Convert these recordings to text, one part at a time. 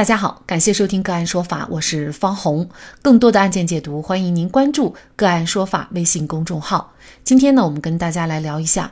大家好，感谢收听个案说法，我是方红。更多的案件解读，欢迎您关注个案说法微信公众号。今天呢，我们跟大家来聊一下，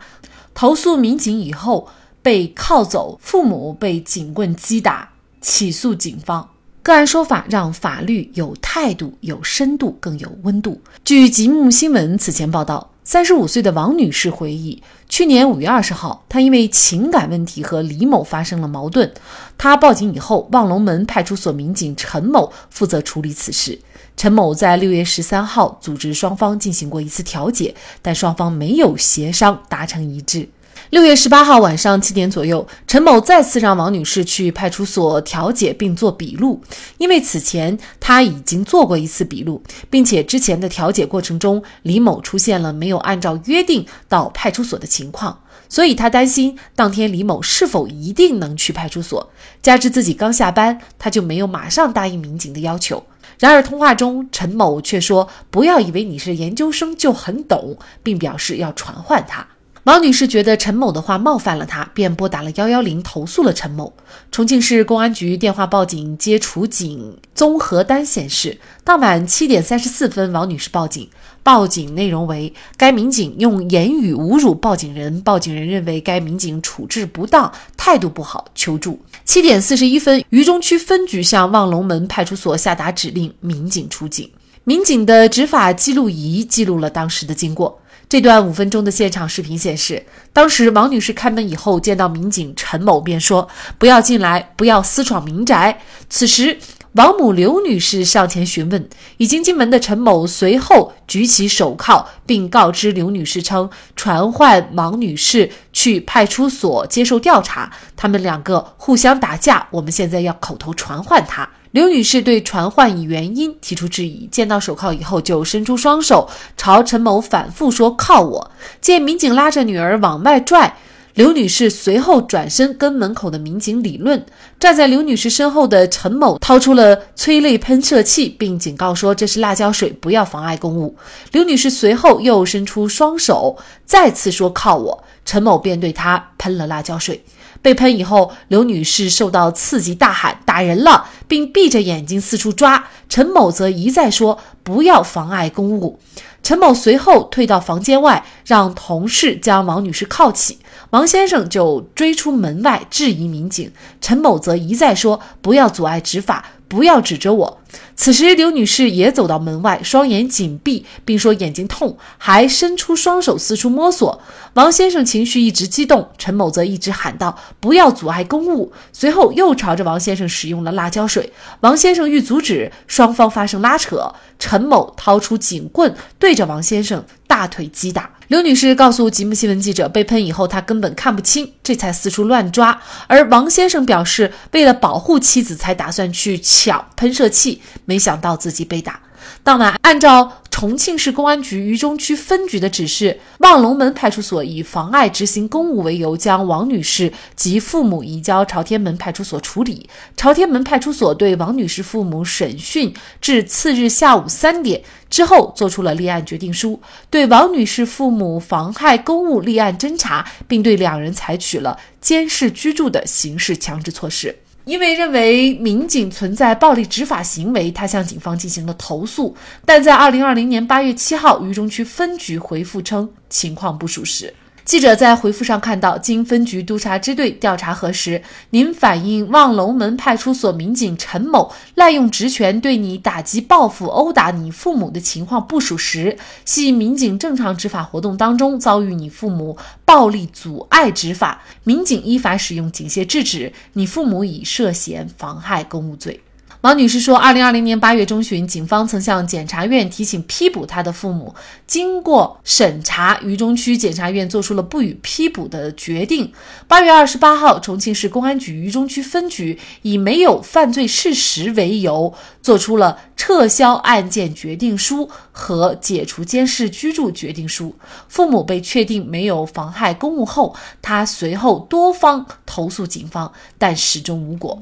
投诉民警以后被铐走，父母被警棍击打，起诉警方。个案说法让法律有态度、有深度、更有温度。据极目新闻此前报道。三十五岁的王女士回忆，去年五月二十号，他因为情感问题和李某发生了矛盾。他报警以后，望龙门派出所民警陈某负责处理此事。陈某在六月十三号组织双方进行过一次调解，但双方没有协商达成一致。六月十八号晚上七点左右，陈某再次让王女士去派出所调解并做笔录，因为此前他已经做过一次笔录，并且之前的调解过程中，李某出现了没有按照约定到派出所的情况，所以他担心当天李某是否一定能去派出所。加之自己刚下班，他就没有马上答应民警的要求。然而通话中，陈某却说：“不要以为你是研究生就很懂，并表示要传唤他。”王女士觉得陈某的话冒犯了她，便拨打了幺幺零投诉了陈某。重庆市公安局电话报警接处警综合单显示，当晚七点三十四分，王女士报警，报警内容为该民警用言语侮辱报警人，报警人认为该民警处置不当，态度不好，求助。七点四十一分，渝中区分局向望龙门派出所下达指令，民警出警。民警的执法记录仪记录了当时的经过。这段五分钟的现场视频显示，当时王女士开门以后，见到民警陈某，便说：“不要进来，不要私闯民宅。”此时，王母刘女士上前询问，已经进门的陈某随后举起手铐，并告知刘女士称传唤王女士去派出所接受调查，他们两个互相打架，我们现在要口头传唤她。刘女士对传唤以原因提出质疑，见到手铐以后就伸出双手朝陈某反复说“铐我”。见民警拉着女儿往外拽，刘女士随后转身跟门口的民警理论。站在刘女士身后的陈某掏出了催泪喷射器，并警告说：“这是辣椒水，不要妨碍公务。”刘女士随后又伸出双手，再次说“铐我”，陈某便对她喷了辣椒水。被喷以后，刘女士受到刺激，大喊“打人了”，并闭着眼睛四处抓。陈某则一再说“不要妨碍公务”。陈某随后退到房间外，让同事将王女士铐起。王先生就追出门外质疑民警，陈某则一再说“不要阻碍执法”。不要指着我。此时，刘女士也走到门外，双眼紧闭，并说眼睛痛，还伸出双手四处摸索。王先生情绪一直激动，陈某则一直喊道：“不要阻碍公务。”随后又朝着王先生使用了辣椒水。王先生欲阻止，双方发生拉扯。陈某掏出警棍，对着王先生大腿击打。刘女士告诉吉木新闻记者，被喷以后她根本看不清，这才四处乱抓。而王先生表示，为了保护妻子，才打算去抢喷射器，没想到自己被打。当晚，按照重庆市公安局渝中区分局的指示，望龙门派出所以妨碍执行公务为由，将王女士及父母移交朝天门派出所处理。朝天门派出所对王女士父母审讯至次日下午三点之后，作出了立案决定书，对王女士父母妨害公务立案侦查，并对两人采取了监视居住的刑事强制措施。因为认为民警存在暴力执法行为，他向警方进行了投诉。但在二零二零年八月七号，渝中区分局回复称情况不属实。记者在回复上看到，经分局督察支队调查核实，您反映望龙门派出所民警陈某滥用职权对你打击报复、殴打你父母的情况不属实，系民警正常执法活动当中遭遇你父母暴力阻碍执法，民警依法使用警械制止，你父母已涉嫌妨害公务罪。王女士说，二零二零年八月中旬，警方曾向检察院提请批捕她的父母。经过审查，渝中区检察院作出了不予批捕的决定。八月二十八号，重庆市公安局渝中区分局以没有犯罪事实为由，作出了撤销案件决定书和解除监视居住决定书。父母被确定没有妨害公务后，他随后多方投诉警方，但始终无果。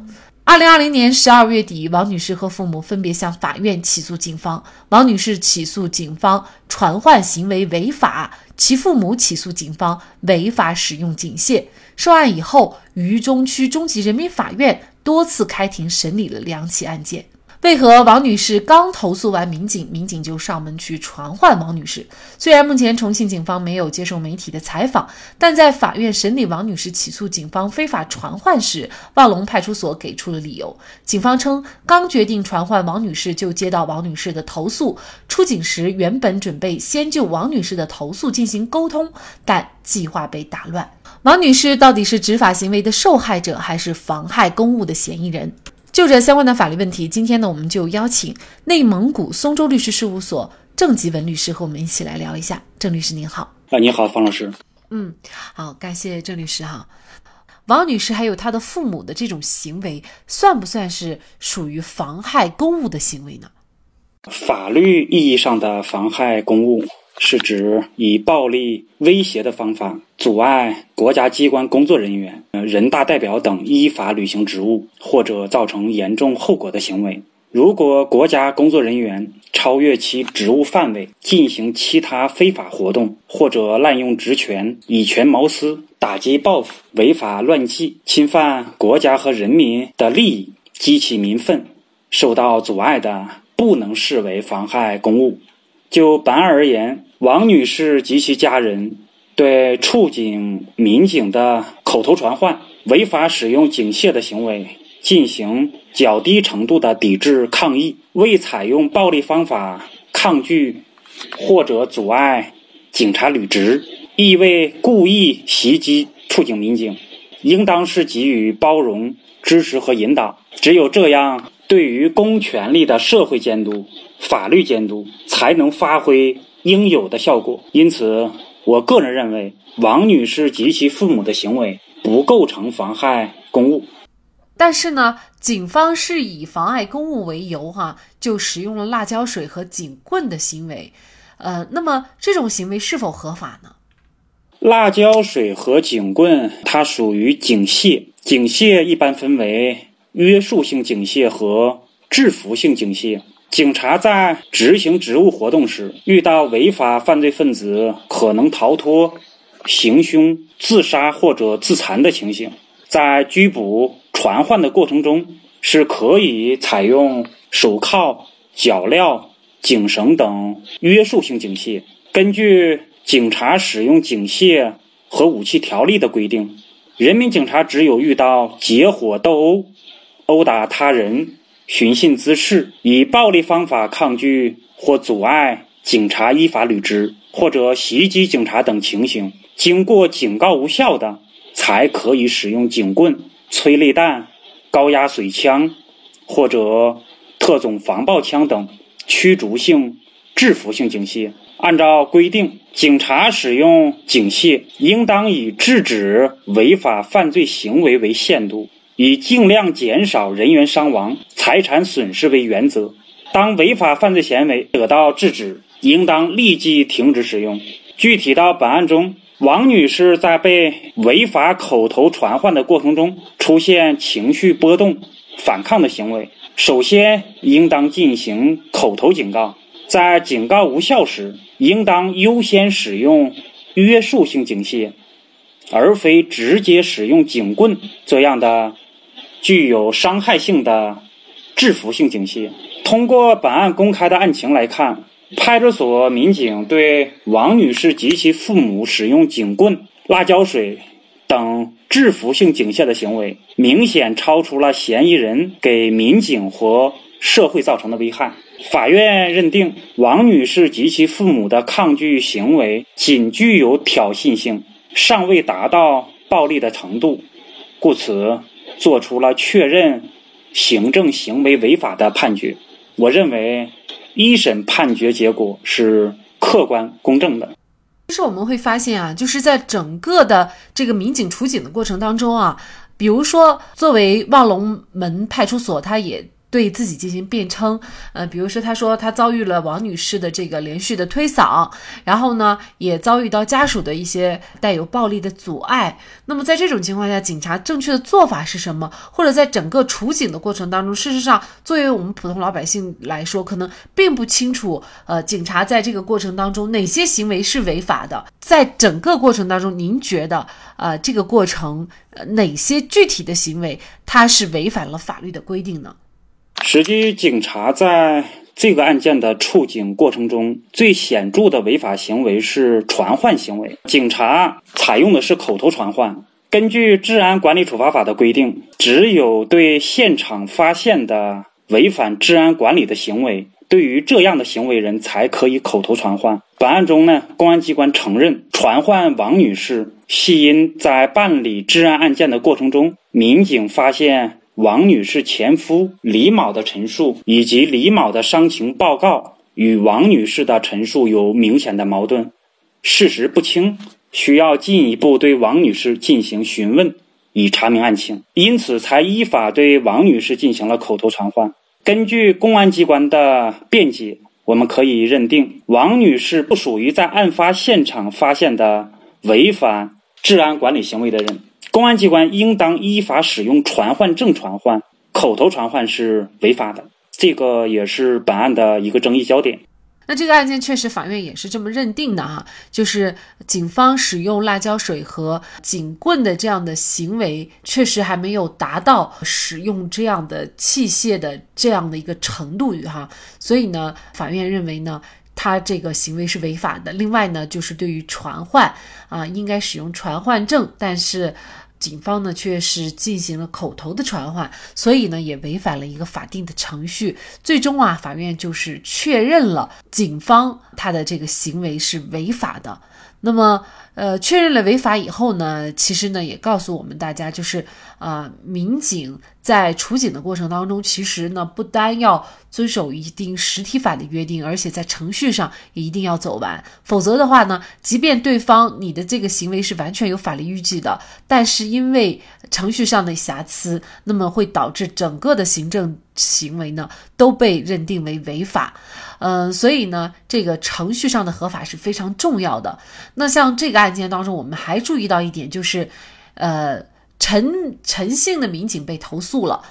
二零二零年十二月底，王女士和父母分别向法院起诉警方。王女士起诉警方传唤行为违法，其父母起诉警方违法使用警械。受案以后，渝中区中级人民法院多次开庭审理了两起案件。为何王女士刚投诉完民警，民警就上门去传唤王女士？虽然目前重庆警方没有接受媒体的采访，但在法院审理王女士起诉警方非法传唤时，望龙派出所给出了理由。警方称，刚决定传唤王女士，就接到王女士的投诉。出警时，原本准备先就王女士的投诉进行沟通，但计划被打乱。王女士到底是执法行为的受害者，还是妨害公务的嫌疑人？就这相关的法律问题，今天呢，我们就邀请内蒙古松州律师事务所郑吉文律师和我们一起来聊一下。郑律师您好，啊，你好，方老师。嗯，好，感谢郑律师哈。王女士还有她的父母的这种行为，算不算是属于妨害公务的行为呢？法律意义上的妨害公务。是指以暴力威胁的方法阻碍国家机关工作人员、人大代表等依法履行职务，或者造成严重后果的行为。如果国家工作人员超越其职务范围进行其他非法活动，或者滥用职权以权谋私、打击报复、违法乱纪、侵犯国家和人民的利益、激起民愤，受到阻碍的，不能视为妨害公务。就本案而言，王女士及其家人对处警、民警的口头传唤、违法使用警械的行为进行较低程度的抵制抗议，未采用暴力方法抗拒或者阻碍警察履职，亦未故意袭击处警、民警，应当是给予包容、支持和引导。只有这样。对于公权力的社会监督、法律监督才能发挥应有的效果。因此，我个人认为，王女士及其父母的行为不构成妨害公务。但是呢，警方是以妨碍公务为由，哈，就使用了辣椒水和警棍的行为。呃，那么这种行为是否合法呢？辣椒水和警棍，它属于警械。警械一般分为。约束性警械和制服性警械，警察在执行职务活动时，遇到违法犯罪分子可能逃脱、行凶、自杀或者自残的情形，在拘捕、传唤的过程中，是可以采用手铐、脚镣、警绳等约束性警械。根据警察使用警械和武器条例的规定，人民警察只有遇到结伙斗殴。殴打他人、寻衅滋事、以暴力方法抗拒或阻碍警察依法履职，或者袭击警察等情形，经过警告无效的，才可以使用警棍、催泪弹、高压水枪或者特种防爆枪等驱逐性、制服性警械。按照规定，警察使用警械应当以制止违法犯罪行为为限度。以尽量减少人员伤亡、财产损失为原则。当违法犯罪行为得到制止，应当立即停止使用。具体到本案中，王女士在被违法口头传唤的过程中出现情绪波动、反抗的行为，首先应当进行口头警告。在警告无效时，应当优先使用约束性警械，而非直接使用警棍这样的。具有伤害性的制服性警械。通过本案公开的案情来看，派出所民警对王女士及其父母使用警棍、辣椒水等制服性警械的行为，明显超出了嫌疑人给民警和社会造成的危害。法院认定，王女士及其父母的抗拒行为仅具有挑衅性，尚未达到暴力的程度，故此。做出了确认行政行为违法的判决，我认为一审判决结果是客观公正的。其实我们会发现啊，就是在整个的这个民警处警的过程当中啊，比如说作为望龙门派出所，他也对自己进行辩称，呃，比如说他说他遭遇了王女士的这个连续的推搡，然后呢，也遭遇到家属的一些带有暴力的阻碍。那么在这种情况下，警察正确的做法是什么？或者在整个处警的过程当中，事实上，作为我们普通老百姓来说，可能并不清楚，呃，警察在这个过程当中哪些行为是违法的。在整个过程当中，您觉得，呃，这个过程，呃，哪些具体的行为它是违反了法律的规定呢？实际，警察在这个案件的处警过程中，最显著的违法行为是传唤行为。警察采用的是口头传唤。根据《治安管理处罚法》的规定，只有对现场发现的违反治安管理的行为，对于这样的行为人才可以口头传唤。本案中呢，公安机关承认传唤王女士系因在办理治安案件的过程中，民警发现。王女士前夫李某的陈述以及李某的伤情报告与王女士的陈述有明显的矛盾，事实不清，需要进一步对王女士进行询问，以查明案情，因此才依法对王女士进行了口头传唤。根据公安机关的辩解，我们可以认定王女士不属于在案发现场发现的违反治安管理行为的人。公安机关应当依法使用传唤证传唤，口头传唤是违法的。这个也是本案的一个争议焦点。那这个案件确实法院也是这么认定的哈，就是警方使用辣椒水和警棍的这样的行为，确实还没有达到使用这样的器械的这样的一个程度哈。所以呢，法院认为呢。他这个行为是违法的。另外呢，就是对于传唤啊，应该使用传唤证，但是警方呢却是进行了口头的传唤，所以呢也违反了一个法定的程序。最终啊，法院就是确认了警方他的这个行为是违法的。那么，呃，确认了违法以后呢，其实呢也告诉我们大家，就是啊，民警在处警的过程当中，其实呢不单要遵守一定实体法的约定，而且在程序上也一定要走完。否则的话呢，即便对方你的这个行为是完全有法律依据的，但是因为程序上的瑕疵，那么会导致整个的行政行为呢都被认定为违法。嗯，所以呢，这个程序上的合法是非常重要的。那像这个案案件当中，我们还注意到一点，就是，呃，陈陈姓的民警被投诉了，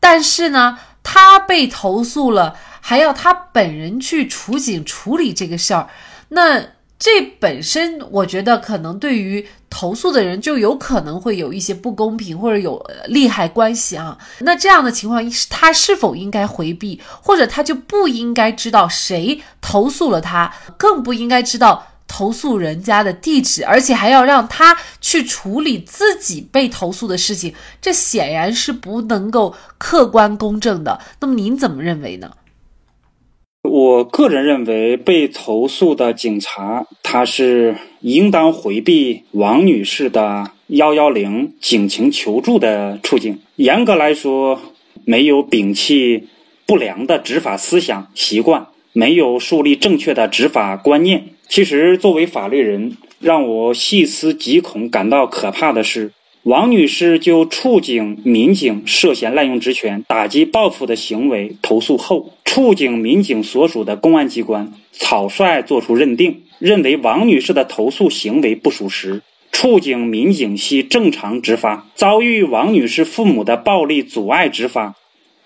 但是呢，他被投诉了，还要他本人去处警处理这个事儿，那。这本身，我觉得可能对于投诉的人就有可能会有一些不公平或者有利害关系啊。那这样的情况，他是否应该回避，或者他就不应该知道谁投诉了他，更不应该知道投诉人家的地址，而且还要让他去处理自己被投诉的事情，这显然是不能够客观公正的。那么您怎么认为呢？我个人认为，被投诉的警察他是应当回避王女士的幺幺零警情求助的处境。严格来说，没有摒弃不良的执法思想习惯，没有树立正确的执法观念。其实，作为法律人，让我细思极恐、感到可怕的是。王女士就处警民警涉嫌滥用职权、打击报复的行为投诉后，处警民警所属的公安机关草率作出认定，认为王女士的投诉行为不属实，处警民警系正常执法。遭遇王女士父母的暴力阻碍执法，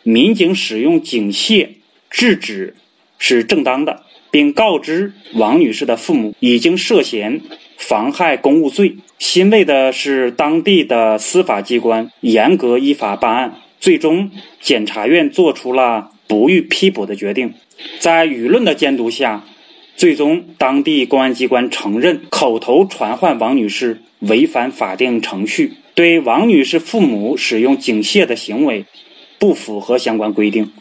民警使用警械制止是正当的，并告知王女士的父母已经涉嫌。妨害公务罪，欣慰的是，当地的司法机关严格依法办案，最终检察院作出了不予批捕的决定。在舆论的监督下，最终当地公安机关承认口头传唤王女士违反法定程序，对王女士父母使用警械的行为不符合相关规定，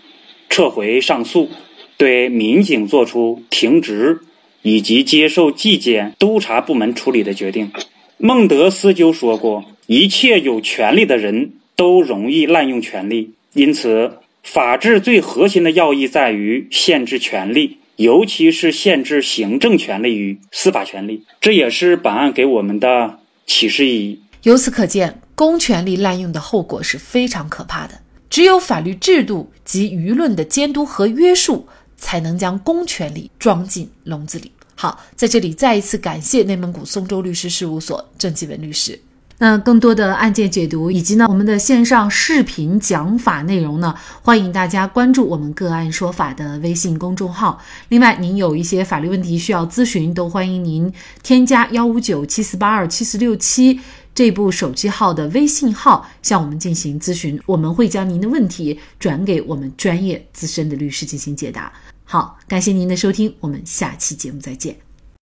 撤回上诉，对民警作出停职。以及接受纪检督察部门处理的决定。孟德斯鸠说过：“一切有权利的人都容易滥用权力，因此，法治最核心的要义在于限制权力，尤其是限制行政权利与司法权利。这也是本案给我们的启示意义。由此可见，公权力滥用的后果是非常可怕的。”只有法律制度及舆论的监督和约束，才能将公权力装进笼子里。好，在这里再一次感谢内蒙古松州律师事务所郑继文律师。那更多的案件解读以及呢我们的线上视频讲法内容呢，欢迎大家关注我们个案说法的微信公众号。另外，您有一些法律问题需要咨询，都欢迎您添加幺五九七四八二七四六七这部手机号的微信号向我们进行咨询，我们会将您的问题转给我们专业资深的律师进行解答。好，感谢您的收听，我们下期节目再见。